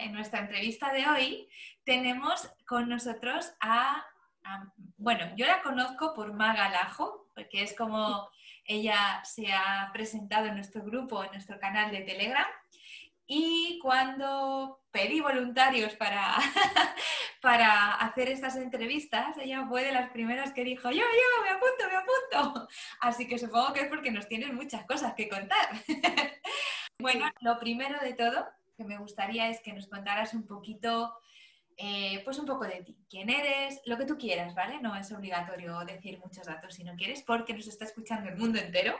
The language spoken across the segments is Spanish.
En, nuestra entrevista de hoy, tenemos con nosotros a, bueno, yo la conozco por Maga Lajo, porque es como ella se ha presentado en nuestro grupo, en nuestro canal de Telegram. Y cuando pedí voluntarios para, para hacer estas entrevistas, ella fue de las primeras que dijo, yo, yo, me apunto, me apunto. Así que supongo que es porque nos tienen muchas cosas que contar. bueno, lo primero de todo que me gustaría es que nos contaras un poquito eh, pues un poco de ti, quién eres, lo que tú quieras, ¿vale? No es obligatorio decir muchos datos si no quieres, porque nos está escuchando el mundo entero.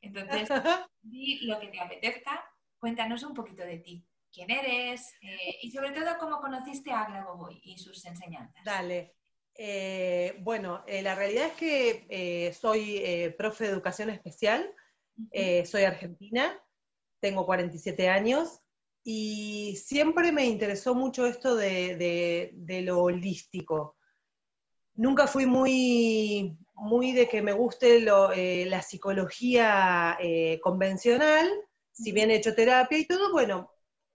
Entonces, di lo que te apetezca, cuéntanos un poquito de ti, quién eres eh, y sobre todo cómo conociste a Grabovoi y sus enseñanzas. Dale. Eh, bueno, la realidad es que soy profe de educación especial, soy argentina, tengo 47 años, y siempre me interesó mucho esto de, lo holístico. Nunca fui muy, muy de que me guste eh, la psicología eh, convencional, si bien he hecho terapia y todo, bueno,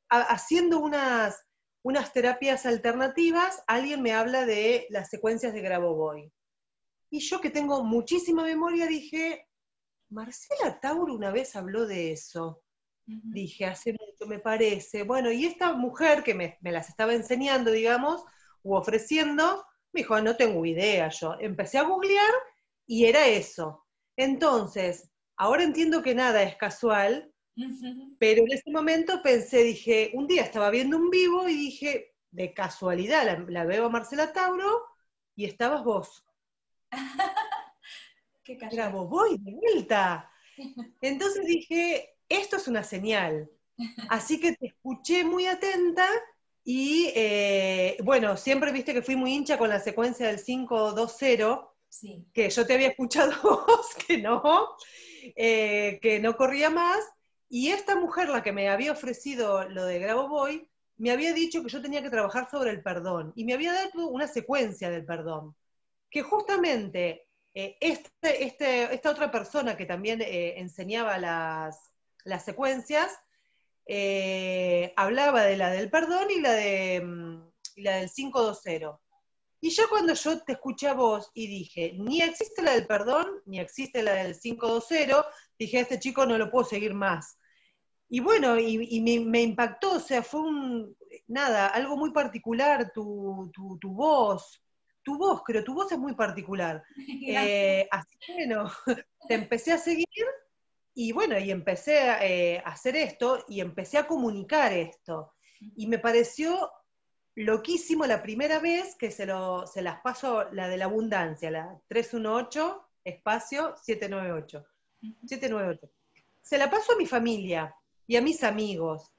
haciendo unas, unas terapias alternativas, alguien me habla de las secuencias de Grabovoi. Y yo que tengo muchísima memoria dije, Marcela Tauro una vez habló de eso. Dije, hace mucho me parece. Bueno, y esta mujer que me, las estaba enseñando, digamos, u ofreciendo, me dijo, no tengo idea yo. Empecé a googlear y era eso. Entonces, ahora entiendo que nada es casual, pero en ese momento pensé, dije, un día estaba viendo un vivo y dije, de casualidad, la, veo a Marcela Tauro y estabas vos. Qué Era vos, voy de vuelta. Entonces dije, esto es una señal. Así que te escuché muy atenta y eh, bueno, siempre viste que fui muy hincha con la secuencia del 5-2-0, sí. que yo te había escuchado vos, que no, eh, que no corría más. Y esta mujer, la que me había ofrecido lo de Grabo Boy, me había dicho que yo tenía que trabajar sobre el perdón y me había dado una secuencia del perdón, que justamente eh, este, este, esta otra persona que también enseñaba las, las secuencias, eh, hablaba de la del perdón y la, de, mm, la del 520. Y yo cuando yo te escuché a vos y dije, ni existe la del perdón, ni existe la del 520, dije, a este chico no lo puedo seguir más. Y bueno, y, me, impactó, o sea, fue un, nada, algo muy particular, tu, voz, tu voz, creo, tu voz es muy particular. Eh, así que bueno, te empecé a seguir y bueno, y empecé eh, a hacer esto y empecé a comunicar esto. Y me pareció loquísimo la primera vez que se, lo, se las paso, la de la abundancia, la 318, espacio 798. 798. Se la paso a mi familia y a mis amigos.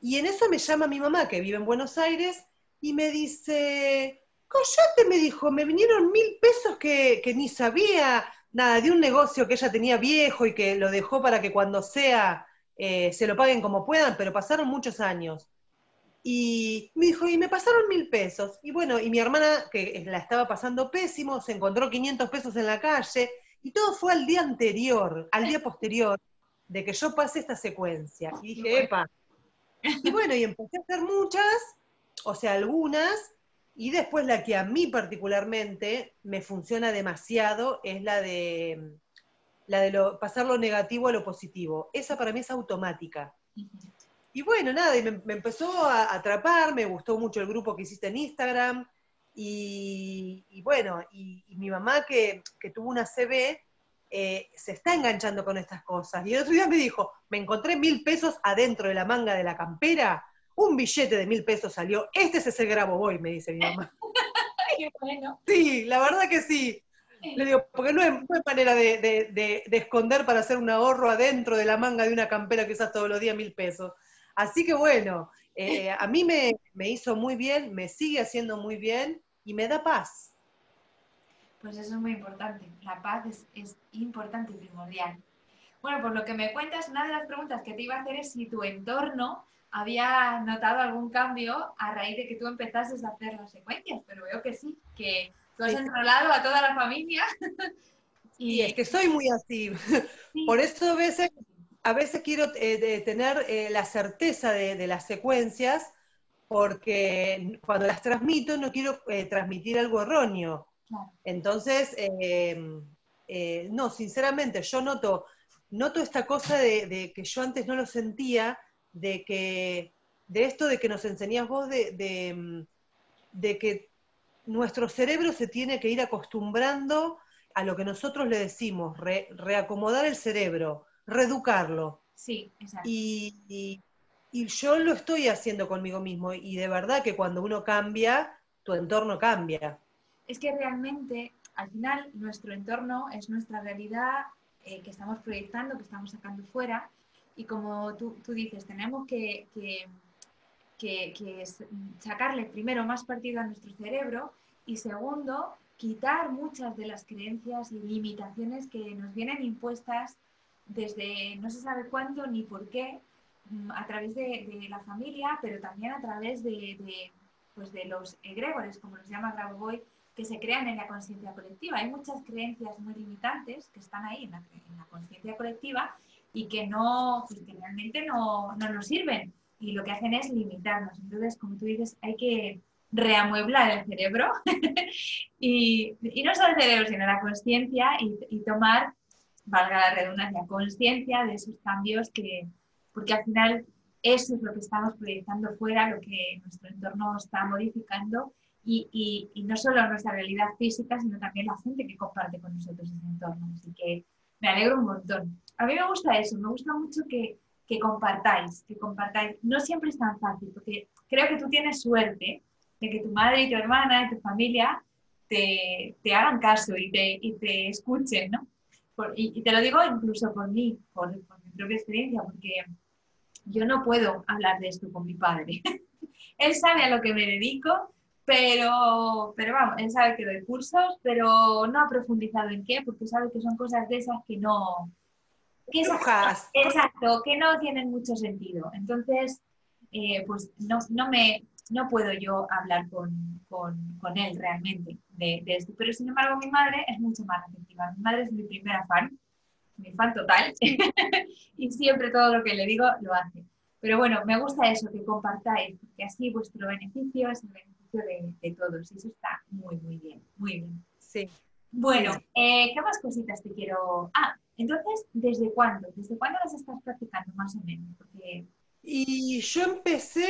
Y en eso me llama mi mamá, que vive en Buenos Aires, y me dice, Coyote me dijo, me vinieron mil pesos que, que ni sabía, nada, de un negocio que ella tenía viejo y que lo dejó para que cuando sea eh, se lo paguen como puedan, pero pasaron muchos años. Y me dijo, y me pasaron mil pesos. Y bueno, y mi hermana, que la estaba pasando pésimo, se encontró 500 pesos en la calle, y todo fue al día anterior, al día posterior, de que yo pasé esta secuencia. Y dije, epa. Y bueno, y empecé a hacer muchas, o sea, algunas, y después la que a mí particularmente me funciona demasiado es la de, la de lo, pasar lo negativo a lo positivo. Esa para mí es automática. Y bueno, nada, y me, empezó a atrapar, me gustó mucho el grupo que hiciste en Instagram, Y, bueno, y, mi mamá que, tuvo una CB, eh, se está enganchando con estas cosas. Y el otro día me dijo, me encontré mil pesos adentro de la manga de la campera, un billete de mil pesos salió, este es ese grabo boy, me dice mi mamá. Sí, la verdad que sí. Le digo, porque no es, manera de, esconder para hacer un ahorro adentro de la manga de una campera que usas todos los días mil pesos. Así que bueno, eh, a mí me, hizo muy bien, me sigue haciendo muy bien y me da paz. Pues eso es muy importante. La paz es, es importante y primordial. Bueno, por lo que me cuentas, una de las preguntas que te iba a hacer es si tu entorno había notado algún cambio a raíz de que tú empezases a hacer las secuencias, pero veo que sí, que tú has enrolado a toda la familia. y es que soy muy así. Por eso a veces, a veces quiero eh, tener eh, la certeza de, las secuencias, porque cuando las transmito no quiero eh, transmitir algo erróneo. Entonces, no, sinceramente, yo noto, noto esta cosa de que yo antes no lo sentía, de que, de esto de que nos enseñás vos, de, de, que nuestro cerebro se tiene que ir acostumbrando a lo que nosotros le decimos, reacomodar el cerebro, reeducarlo. Sí, exacto. Y, y, yo lo estoy haciendo conmigo mismo y de verdad que cuando uno cambia, tu entorno cambia. Es que realmente, al final, nuestro entorno es nuestra realidad eh, que estamos proyectando, que estamos sacando fuera y como tú, dices, tenemos que, sacarle primero más partido a nuestro cerebro y segundo, quitar muchas de las creencias y limitaciones que nos vienen impuestas desde no se sabe cuándo ni por qué, mm, a través de, la familia, pero también a través de, pues de los egregores, como los llama Grauboy, que se crean en la conciencia colectiva. Hay muchas creencias muy limitantes que están ahí en la, la conciencia colectiva y que no, pues que realmente no, no nos sirven y lo que hacen es limitarnos. Entonces, como tú dices, hay que reamueblar el cerebro y, y, no solo el cerebro, sino la conciencia y, y, tomar, valga la redundancia, conciencia de esos cambios que, porque al final eso es lo que estamos proyectando fuera, lo que nuestro entorno está modificando y, y, no solo nuestra realidad física, sino también la gente que comparte con nosotros ese entorno. Así que me alegro un montón. A mí me gusta eso, me gusta mucho que, compartáis, que compartáis. No siempre es tan fácil, porque creo que tú tienes suerte de que tu madre y tu hermana y tu familia te, hagan caso y te, escuchen, ¿no? y, te lo digo incluso por mí, por, mi propia experiencia, porque yo no puedo hablar de esto con mi padre. Él sabe a lo que me dedico, pero, pero vamos, él sabe que doy cursos, pero no ha profundizado en qué, porque sabe que son cosas de esas que no... Que exacto, que no tienen mucho sentido. Entonces, eh, pues no, no, me, no puedo yo hablar con, con, con él realmente de, de, esto. Pero sin embargo, mi madre es mucho más receptiva. Mi madre es mi primera fan, mi fan total, y siempre todo lo que le digo lo hace. Pero bueno, me gusta eso, que compartáis, porque así vuestro beneficio es el beneficio de, todos. Y eso está muy, muy bien, muy bien. Sí. Bueno, eh, ¿qué más cositas te quiero...? Ah, entonces, ¿desde cuándo? ¿Desde cuándo las estás practicando más o menos? Porque... Y yo empecé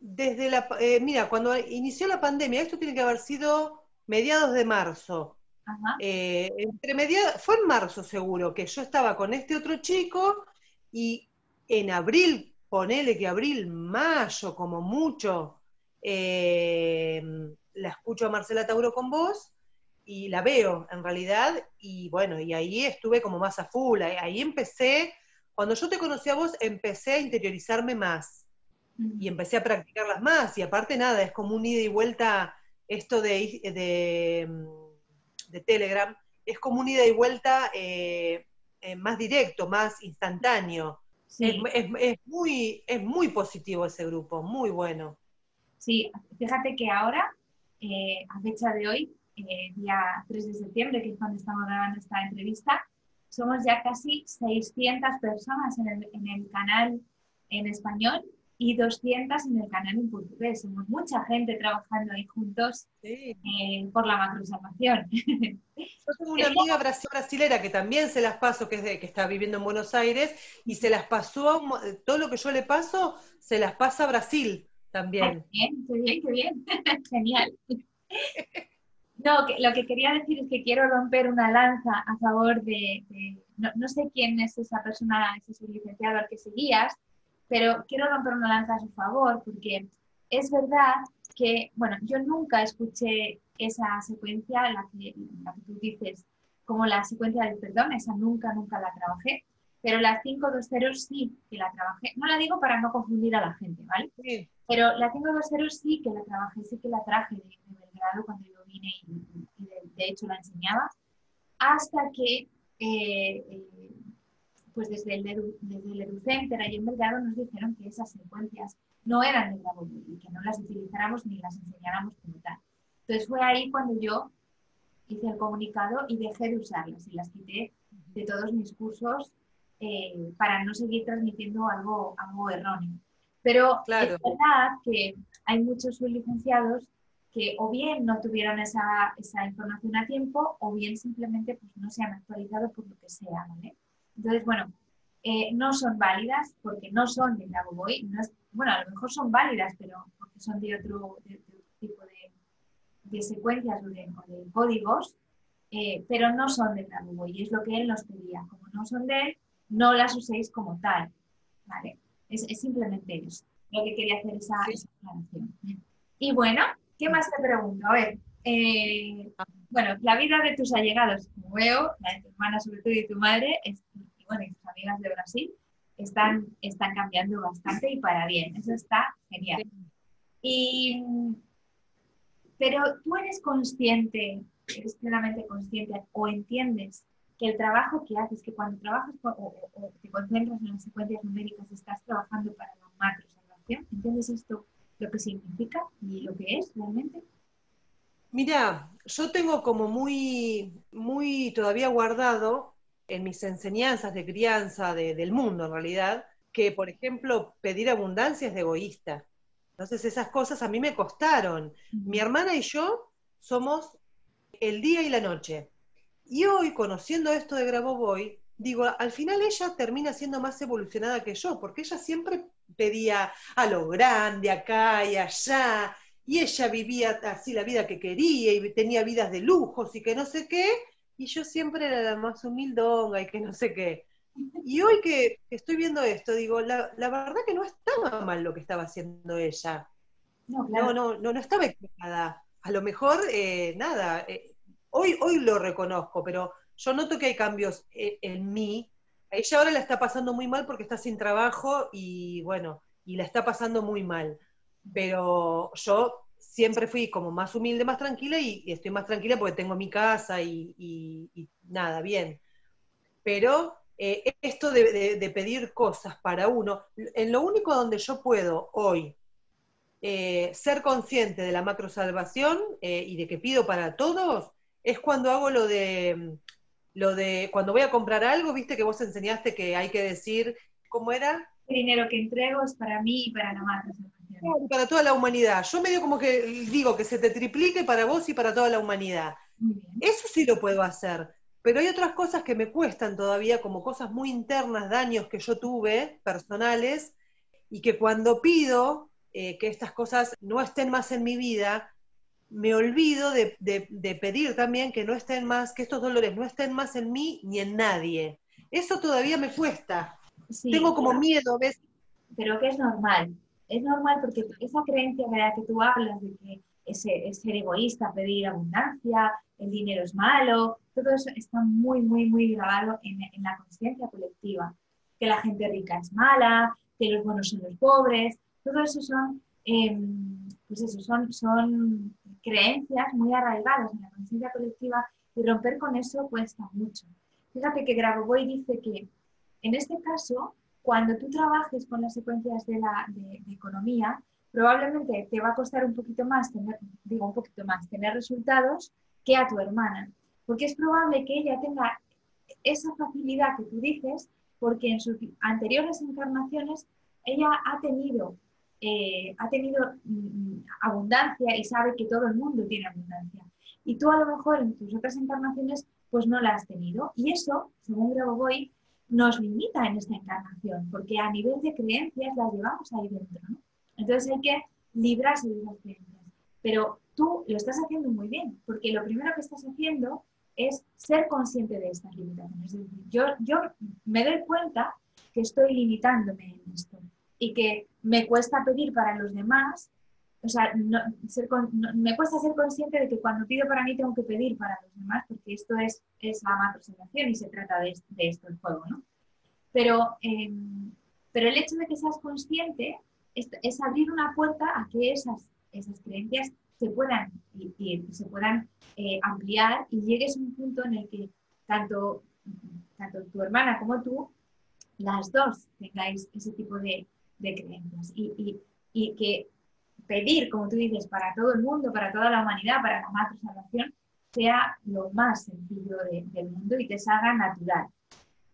desde la... Eh, mira, cuando inició la pandemia, esto tiene que haber sido mediados de marzo. Ajá. Eh, entre mediados, fue en marzo seguro, que yo estaba con este otro chico y en abril, ponele que abril, mayo como mucho, la escucho a Marcela Tauro con vos y la veo en realidad, y bueno, y ahí estuve como más a full, ahí, empecé, cuando yo te conocí a vos, empecé a interiorizarme más y empecé a practicarlas más, y aparte nada, es como un ida y vuelta, esto de, de, Telegram, es como un ida y vuelta eh, eh, más directo, más instantáneo. es, muy, es muy positivo ese grupo, muy bueno. Sí, fíjate que ahora, eh, a fecha de hoy, eh, día 3 de septiembre, que es cuando estamos grabando esta entrevista, somos ya casi 600 personas en el, en el canal en español y 200 en el canal en portugués. Somos mucha gente trabajando ahí juntos eh, por la macrosalvación. Yo tengo una amiga brasilera que también se las paso, que, es de, que está viviendo en Buenos Aires, y se las pasó, todo lo que yo le paso, se las pasa a Brasil también. Qué bien, qué bien, qué bien. Genial. No, lo que quería decir es que quiero romper una lanza a favor de, no, sé quién es esa persona, ese licenciado al que seguías, pero quiero romper una lanza a su favor porque es verdad que, bueno, yo nunca escuché esa secuencia, la que, la que tú dices, como la secuencia del perdón, esa nunca, nunca la trabajé, pero la 520 sí que la trabajé. No la digo para no confundir a la gente, ¿vale? Sí. Pero la 520 sí que la trabajé, sí que la traje de, de Belgrado cuando yo vine y, de, hecho la enseñaba, hasta que eh, eh, pues desde el, desde el EduCenter allí en Belgrado nos dijeron que esas secuencias no eran de Bravo y que no las utilizáramos ni las enseñáramos como tal. Entonces fue ahí cuando yo hice el comunicado y dejé de usarlas y las quité de todos mis cursos eh, para no seguir transmitiendo algo, algo erróneo. Pero es verdad que hay muchos sublicenciados que o bien no tuvieron esa, esa, información a tiempo o bien simplemente pues, no se han actualizado por lo que sea. Entonces, bueno, eh, no son válidas porque no son de Grabovoi. No bueno, a lo mejor son válidas, pero porque son de otro, tipo de, secuencias o de, códigos, eh, pero no son de Grabovoi y es lo que él nos pedía. Como no son de él, no las uséis como tal. ¿vale? Es, simplemente eso, lo que quería hacer esa, aclaración. Y bueno, ¿qué más te pregunto? A ver, eh, bueno, la vida de tus allegados, como veo, la de tu hermana sobre todo y tu madre, y bueno, y tus amigas de Brasil, están, están cambiando bastante y para bien. Eso está genial. Y, pero tú eres consciente, eres plenamente consciente o entiendes que el trabajo que haces, que cuando trabajas o, te concentras en las secuencias numéricas, estás trabajando para la macrosalvación. ¿Entiendes esto, lo que significa y lo que es realmente? Mira, yo tengo como muy, muy todavía guardado en mis enseñanzas de crianza del mundo en realidad, que por ejemplo pedir abundancia es egoísta. Entonces esas cosas a mí me costaron. Mi hermana y yo somos el día y la noche. Y hoy, conociendo esto de Grabovoi, digo, al final ella termina siendo más evolucionada que yo, porque ella siempre pedía a lo grande, acá y allá, y ella vivía así la vida que quería y tenía vidas de lujos y que no sé qué, y yo siempre era la más humildonga y que no sé qué. Y hoy que estoy viendo esto, digo, la, verdad que no estaba mal lo que estaba haciendo ella. No, no, no, no, estaba equivocada. A lo mejor, eh, nada, eh, hoy, hoy lo reconozco, pero yo noto que hay cambios en, en, mí. Ella ahora la está pasando muy mal porque está sin trabajo y bueno, y la está pasando muy mal. Pero yo siempre fui como más humilde, más tranquila y, estoy más tranquila porque tengo mi casa y, nada, bien. Pero eh, esto de, pedir cosas para uno, en lo único donde yo puedo hoy eh, ser consciente de la macro salvación eh, y de que pido para todos, es cuando hago lo de, lo de, cuando voy a comprar algo, viste que vos enseñaste que hay que decir, ¿cómo era? El dinero que entrego es para mí y para la macro para toda la humanidad. Yo medio como que digo que se te triplique para vos y para toda la humanidad. Eso sí lo puedo hacer, pero hay otras cosas que me cuestan todavía, como cosas muy internas, daños que yo tuve, personales, y que cuando pido eh, que estas cosas no estén más en mi vida, me olvido de, pedir también que no estén más, que estos dolores no estén más en mí ni en nadie. Eso todavía me cuesta. Tengo como miedo ¿ves? Pero que es normal es normal porque esa creencia de la que tú hablas de que es, ser egoísta, pedir abundancia, el dinero es malo, todo eso está muy, muy, muy grabado en, la conciencia colectiva. Que la gente rica es mala, que los buenos son los pobres, todo eso son, em, pues eso, son, son creencias muy arraigadas en la conciencia colectiva y romper con eso cuesta mucho. Fíjate que Grabovoi dice que en este caso cuando tú trabajes con las secuencias de, la, economía, probablemente te va a costar un poquito más, tener, digo un poquito más, tener resultados que a tu hermana, porque es probable que ella tenga esa facilidad que tú dices, porque en sus anteriores encarnaciones ella ha tenido, eh, ha tenido mm, abundancia y sabe que todo el mundo tiene abundancia. Y tú a lo mejor en tus otras encarnaciones pues no la has tenido. Y eso, según Grabovoi, nos limita en esta encarnación, porque a nivel de creencias las llevamos ahí dentro. Entonces hay que librarse de esas creencias. pero tú lo estás haciendo muy bien, porque lo primero que estás haciendo es ser consciente de estas limitaciones. Es decir, yo, yo me doy cuenta que estoy limitándome en esto y que me cuesta pedir para los demás, o sea, me cuesta ser consciente de que cuando pido para mí tengo que pedir para los demás, porque esto es, es la macrosensación y se trata de, esto el juego, ¿no? Pero, em, pero el hecho de que seas consciente es, es, abrir una puerta a que esas, esas creencias se puedan, y, se puedan eh, ampliar y llegues a un punto en el que tanto, tanto tu hermana como tú, las dos tengáis ese tipo de, de creencias y, y, que pedir, como tú dices, para todo el mundo, para toda la humanidad, para la macro salvación, sea lo más sencillo del mundo y te salga natural.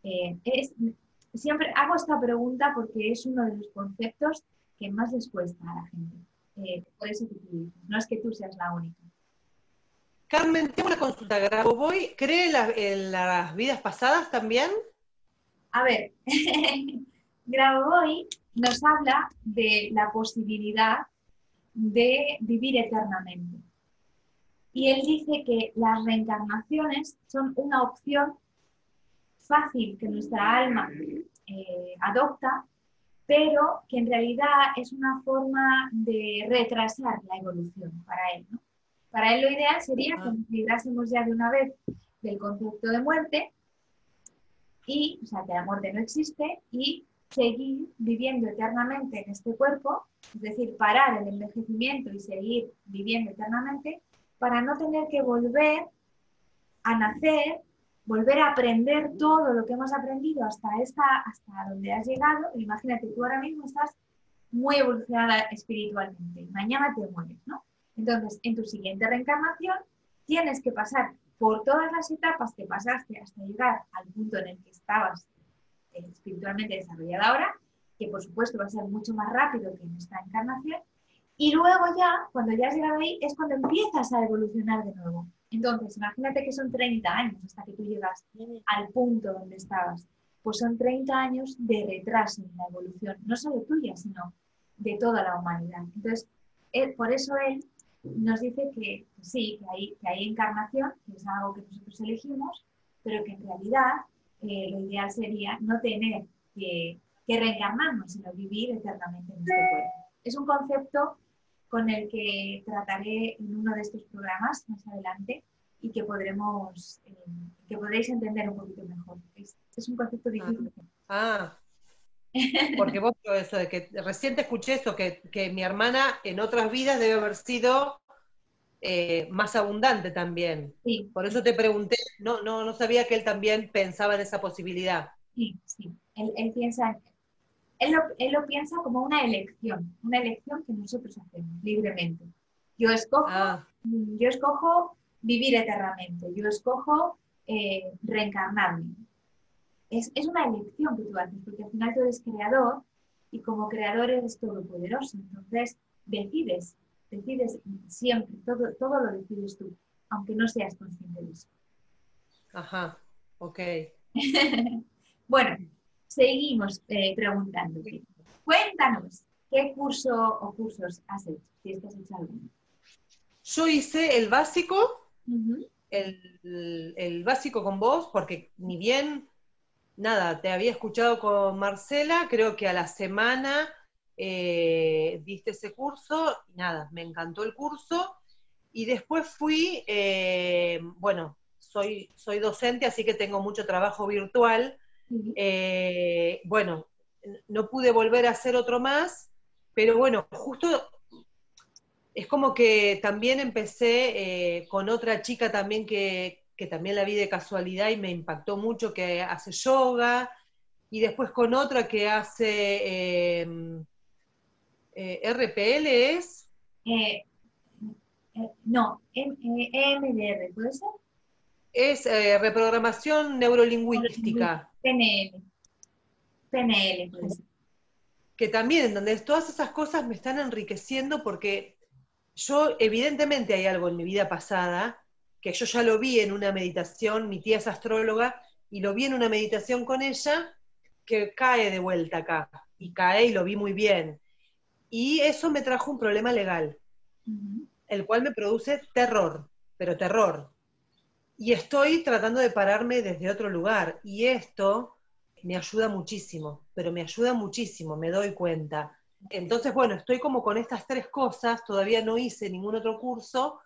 Eh, es, siempre hago esta pregunta porque es uno de los conceptos que más les cuesta a la gente. Eh, por eso que tú no es que tú seas la única. Carmen, tengo una consulta, voy ¿cree en, las vidas pasadas también? A ver, Grabovoi nos habla de la posibilidad de vivir eternamente. Y él dice que las reencarnaciones son una opción fácil que nuestra alma eh, adopta pero que en realidad es una forma de retrasar la evolución para él. ¿no? Para él lo ideal sería que nos librásemos ya de una vez del concepto de muerte, y, o sea, que la muerte no existe, y seguir viviendo eternamente en este cuerpo, es decir, parar el envejecimiento y seguir viviendo eternamente, para no tener que volver a nacer volver a aprender todo lo que hemos aprendido hasta, esta, hasta donde has llegado. Imagínate, tú ahora mismo estás muy evolucionada espiritualmente, mañana te mueres, ¿no? Entonces, en tu siguiente reencarnación tienes que pasar por todas las etapas que pasaste hasta llegar al punto en el que estabas espiritualmente desarrollada ahora, que por supuesto va a ser mucho más rápido que en esta encarnación, y luego ya, cuando ya has llegado ahí, es cuando empiezas a evolucionar de nuevo. Entonces, imagínate que son 30 años hasta que tú llegas al punto donde estabas. Pues son 30 años de retraso en la evolución, no solo tuya, sino de toda la humanidad. Entonces, por eso él nos dice que, sí, que hay, que hay encarnación, que es algo que nosotros elegimos, pero que en realidad eh, lo ideal sería no tener que, que reencarnarnos, sino vivir eternamente en este cuerpo. Es un concepto con el que trataré en uno de estos programas más adelante y que podremos, eh, que podréis entender un poquito mejor. Es, un concepto ah. difícil. Ah, porque vos eso de que recién te escuché esto, que, mi hermana en otras vidas debe haber sido eh, más abundante también. Sí. Por eso te pregunté, no, no, no sabía que él también pensaba en esa posibilidad. Sí, sí. Él, él piensa, él lo, piensa como una elección, una elección que nosotros hacemos libremente. Yo escojo, ah. yo escojo vivir eternamente, yo escojo eh, reencarnarme. Es, una elección que tú haces, porque al final tú eres creador y como creador eres todopoderoso. Entonces decides, decides siempre, todo, todo lo decides tú, aunque no seas consciente de eso. Ajá, ok. bueno, seguimos eh, preguntándote. Cuéntanos, ¿qué curso o cursos has hecho? Si estás hecho alguno. Yo hice el básico, el, básico con vos, porque ni bien, nada, te había escuchado con Marcela, creo que a la semana eh, diste ese curso, y nada, me encantó el curso, y después fui, eh, bueno, soy, soy docente, así que tengo mucho trabajo virtual, eh, bueno, no pude volver a hacer otro más, pero bueno, justo es como que también empecé eh, con otra chica también que, también la vi de casualidad y me impactó mucho, que hace yoga, y después con otra que hace eh, RPL, ¿es? no, EMDR, ¿puede ser? Es reprogramación neurolingüística. PNL. PNL, pues. Que también, donde todas esas cosas me están enriqueciendo porque yo, evidentemente hay algo en mi vida pasada, que yo ya lo vi en una meditación, mi tía es astróloga, y lo vi en una meditación con ella, que cae de vuelta acá, y cae y lo vi muy bien. Y eso me trajo un problema legal. el cual me produce terror, pero terror. Y estoy tratando de pararme desde otro lugar. Y esto me ayuda muchísimo, pero me ayuda muchísimo, me doy cuenta. Entonces, bueno, estoy como con estas tres cosas, todavía no hice ningún otro curso,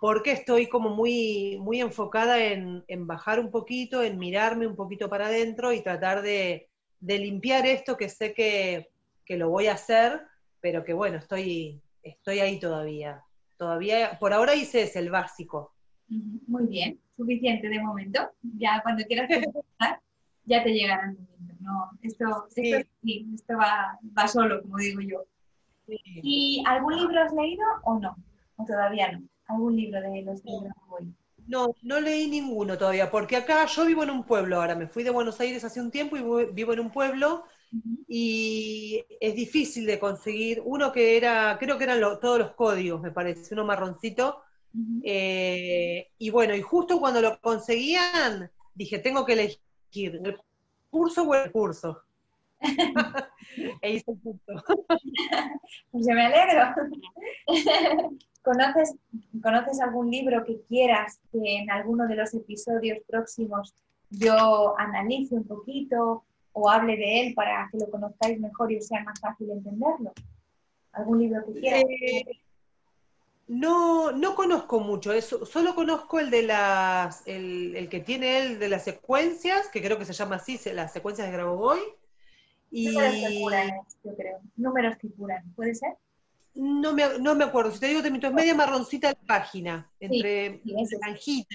porque estoy como muy, muy enfocada en, bajar un poquito, en mirarme un poquito para adentro y tratar de, limpiar esto que sé que, que, lo voy a hacer, pero que bueno, estoy, estoy ahí todavía. Todavía, por ahora hice ese, el básico. Muy bien, suficiente de momento. Ya cuando quieras empezar, ya te llegará el momento. No, esto, esto, va, va, solo, como digo yo. ¿Y algún libro has leído o no? ¿O todavía no? ¿Algún libro de los que voy? No, no leí ninguno todavía, porque acá yo vivo en un pueblo ahora, me fui de Buenos Aires hace un tiempo y vivo en un pueblo y es difícil de conseguir uno que era, creo que eran todos los códigos, me parece, uno marroncito. Eh, y bueno, y justo cuando lo conseguían, dije, tengo que elegir el curso o el curso. e hice el curso. pues yo me alegro. ¿Conoces, ¿Conoces algún libro que quieras que en alguno de los episodios próximos yo analice un poquito o hable de él para que lo conozcáis mejor y os sea más fácil entenderlo? ¿Algún libro que quieras? Eh, no, no conozco mucho, eso, solo conozco el de las, el, que tiene él de las secuencias, que creo que se llama así, las secuencias de Grabovoi. Y... Números que curan, yo creo. Números que curan, ¿puede ser? No me, no me acuerdo, si te digo te es media marroncita la página, entre sí,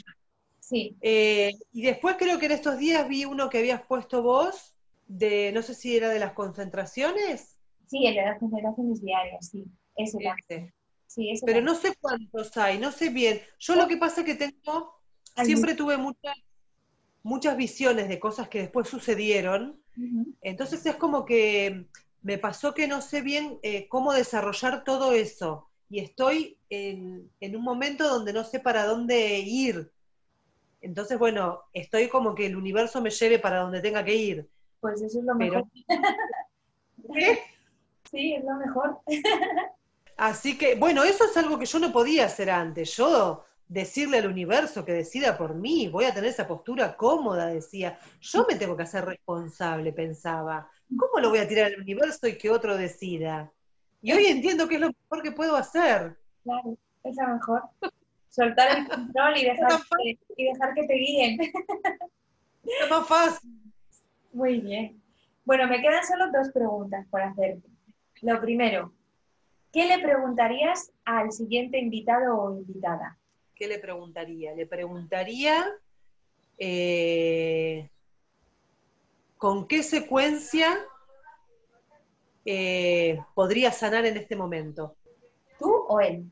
Sí. Eh, y después creo que en estos días vi uno que habías puesto vos, de, no sé si era de las concentraciones. Sí, el de las concentraciones diarias, sí. Ese, pero no sé cuántos hay, no sé bien. Yo lo que pasa es que tengo, siempre tuve muchas, muchas visiones de cosas que después sucedieron. Entonces es como que me pasó que no sé bien eh, cómo desarrollar todo eso. Y estoy en, un momento donde no sé para dónde ir. Entonces, bueno, estoy como que el universo me lleve para donde tenga que ir. Pues eso es lo mejor. Sí, es lo mejor. Así que, bueno, eso es algo que yo no podía hacer antes. Yo decirle al universo que decida por mí, voy a tener esa postura cómoda, decía. Yo me tengo que hacer responsable, pensaba. ¿Cómo lo voy a tirar al universo y que otro decida? Y hoy entiendo que es lo mejor que puedo hacer. Claro, es lo mejor. Soltar el control y dejar, que, y dejar que te guíen. Es más fácil. Muy bien. Bueno, me quedan solo dos preguntas por hacerte. Lo primero, ¿Qué le preguntarías al siguiente invitado o invitada? ¿Qué le preguntaría? Le preguntaría eh, con qué secuencia eh, podría sanar en este momento. ¿Tú o él?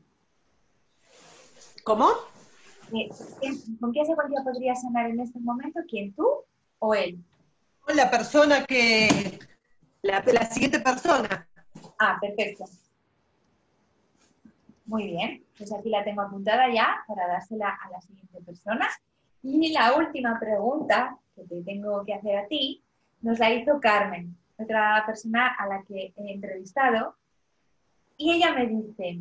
¿Cómo? Eh, ¿Con qué secuencia podría sanar en este momento? ¿Quién tú o él? La persona que. la siguiente persona. Ah, perfecto. Muy bien, pues aquí la tengo apuntada ya para dársela a la siguiente persona. Y la última pregunta que te tengo que hacer a ti nos la hizo Carmen, otra persona a la que he entrevistado. Y ella me dice,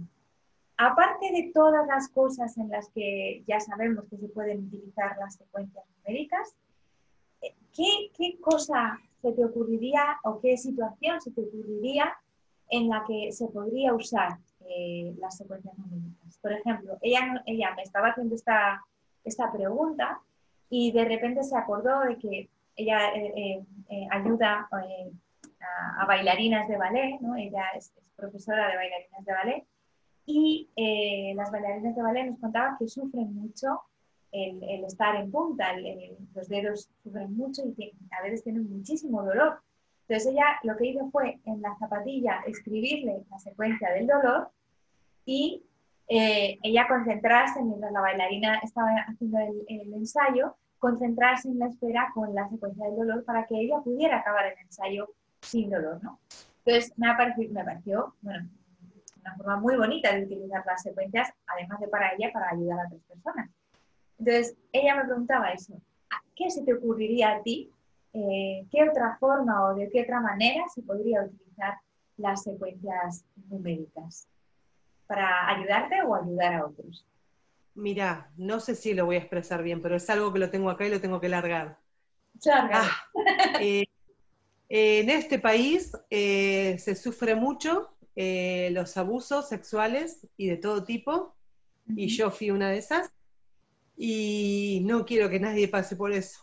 aparte de todas las cosas en las que ya sabemos que se pueden utilizar las secuencias numéricas, ¿qué, qué cosa se te ocurriría o qué situación se te ocurriría en la que se podría usar eh, las secuencias numéricas. Por ejemplo, ella, ella me estaba haciendo esta, esta pregunta y de repente se acordó de que ella eh, eh, ayuda a, bailarinas de ballet, ¿no? ella es, profesora de bailarinas de ballet, y las bailarinas de ballet nos contaban que sufren mucho el, estar en punta, los dedos sufren mucho y a veces tienen muchísimo dolor. Entonces ella lo que hizo fue en la zapatilla escribirle la secuencia del dolor y eh, ella concentrarse, mientras la bailarina estaba haciendo el, ensayo, concentrarse en la espera con la secuencia del dolor para que ella pudiera acabar el ensayo sin dolor, ¿no? Entonces, me, pareció, me pareció bueno, una forma muy bonita de utilizar las secuencias, además de para ella, para ayudar a otras personas. Entonces, ella me preguntaba eso, ¿qué se te ocurriría a ti? Eh, ¿Qué otra forma o de qué otra manera se podría utilizar las secuencias numéricas? para ayudarte o ayudar a otros. Mira, no sé si lo voy a expresar bien, pero es algo que lo tengo acá y lo tengo que largar. Larga. Ah, eh, en este país eh, se sufre mucho eh, los abusos sexuales y de todo tipo, y yo fui una de esas, y no quiero que nadie pase por eso.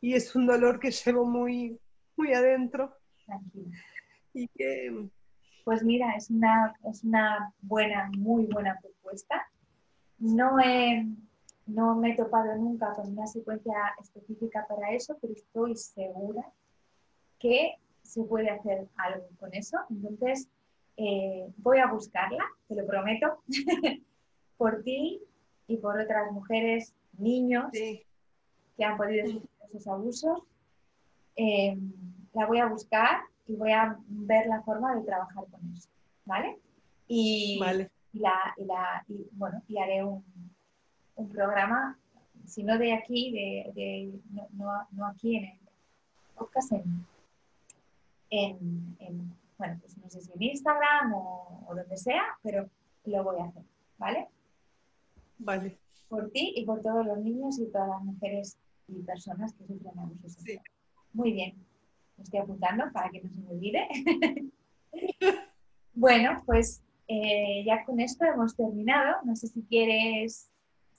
Y es un dolor que llevo muy, muy adentro. Tranquila. Y que... Pues mira, es una, es una buena, muy buena propuesta. No he, no me he topado nunca con una secuencia específica para eso, pero estoy segura que se puede hacer algo con eso. Entonces, eh, voy a buscarla, te lo prometo, por ti y por otras mujeres, niños que han podido sufrir esos abusos. Eh, la voy a buscar y voy a ver la forma de trabajar con eso, ¿vale? Y, la, bueno, y haré un, un, programa, si no de aquí, de, no, no, aquí en el podcast, en, en, bueno, pues no sé si en Instagram o, donde sea, pero lo voy a hacer, ¿vale? Vale. Por ti y por todos los niños y todas las mujeres y personas que sufren abusos sí. Muy bien. Me estoy apuntando para que no se me olvide. bueno, pues eh, ya con esto hemos terminado. No sé si quieres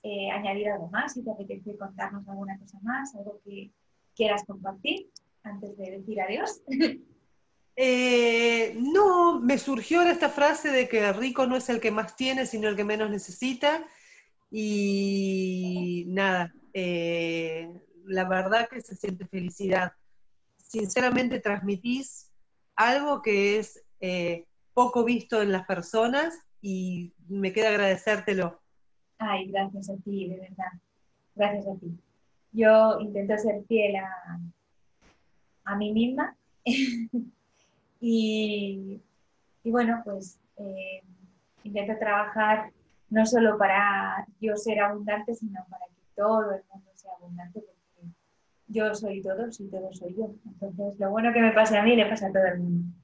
eh, añadir algo más, si te apetece contarnos alguna cosa más, algo que quieras compartir antes de decir adiós. Eh, no, me surgió esta frase de que el rico no es el que más tiene, sino el que menos necesita. Y nada, eh, la verdad que se siente felicidad. Sinceramente transmitís algo que es eh, poco visto en las personas y me queda agradecértelo. Ay, gracias a ti, de verdad. Gracias a ti. Yo intento ser fiel a, a mí misma Y, bueno, pues eh, intento trabajar no solo para yo ser abundante, sino para que todo el mundo sea abundante, porque yo soy todo, y todo soy yo. Entonces, lo bueno que me pase a mí le pasa a todo el mundo.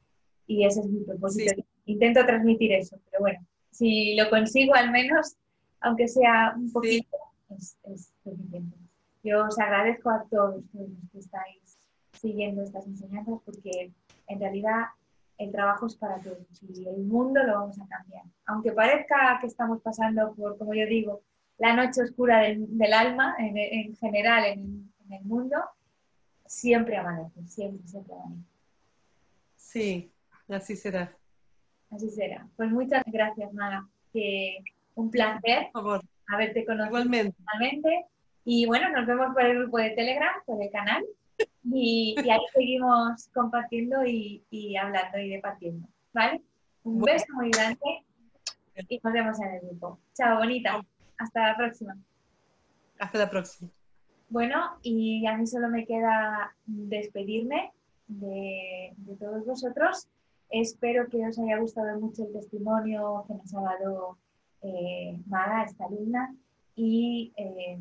Y ese es mi propósito. Intento transmitir eso, pero bueno, si lo consigo al menos, aunque sea un poquito, es, es, suficiente. Yo os agradezco a todos, todos los que estáis siguiendo estas enseñanzas porque en realidad el trabajo es para todos y el mundo lo vamos a cambiar. Aunque parezca que estamos pasando por, como yo digo, la noche oscura del, alma en, general en, el mundo, siempre amanece, siempre, siempre amanece. Sí, así será. Así será. Pues muchas gracias, Maga. Que un placer haberte conocido Igualmente. Y bueno, nos vemos por el grupo de Telegram, por el canal. Y, ahí seguimos compartiendo y, hablando y departiendo. ¿Vale? Un beso muy grande y nos vemos en el grupo. Chao, bonita. Hasta la próxima. Hasta la próxima. Bueno, y a mí solo me queda despedirme de, todos vosotros. Espero que os haya gustado mucho el testimonio que nos ha dado eh, Mara, esta alumna. Y eh,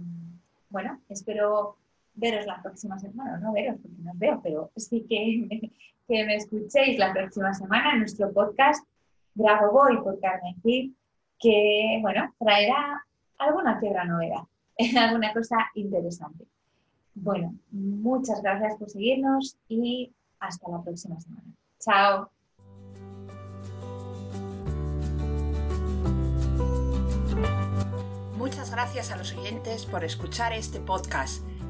bueno, espero veros la próxima semana, no veros porque no os veo, pero sí que que me escuchéis la próxima semana en nuestro podcast Grabo Voy por Carmen Cid, que, bueno, traerá alguna tierra novedad, alguna cosa interesante. Bueno, muchas gracias por seguirnos y hasta la próxima semana. Chao. Muchas gracias a los oyentes por escuchar este podcast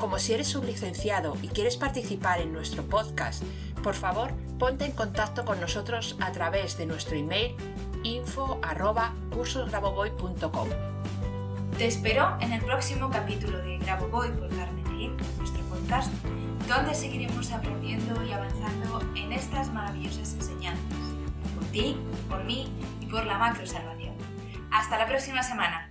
como si eres un licenciado y quieres participar en nuestro podcast, por favor ponte en contacto con nosotros a través de nuestro email info@cursosgraboboy.com. Te espero en el próximo capítulo de Graboboy por Carmen nuestro podcast, donde seguiremos aprendiendo y avanzando en estas maravillosas enseñanzas, por ti, por mí y por la macro salvación. Hasta la próxima semana.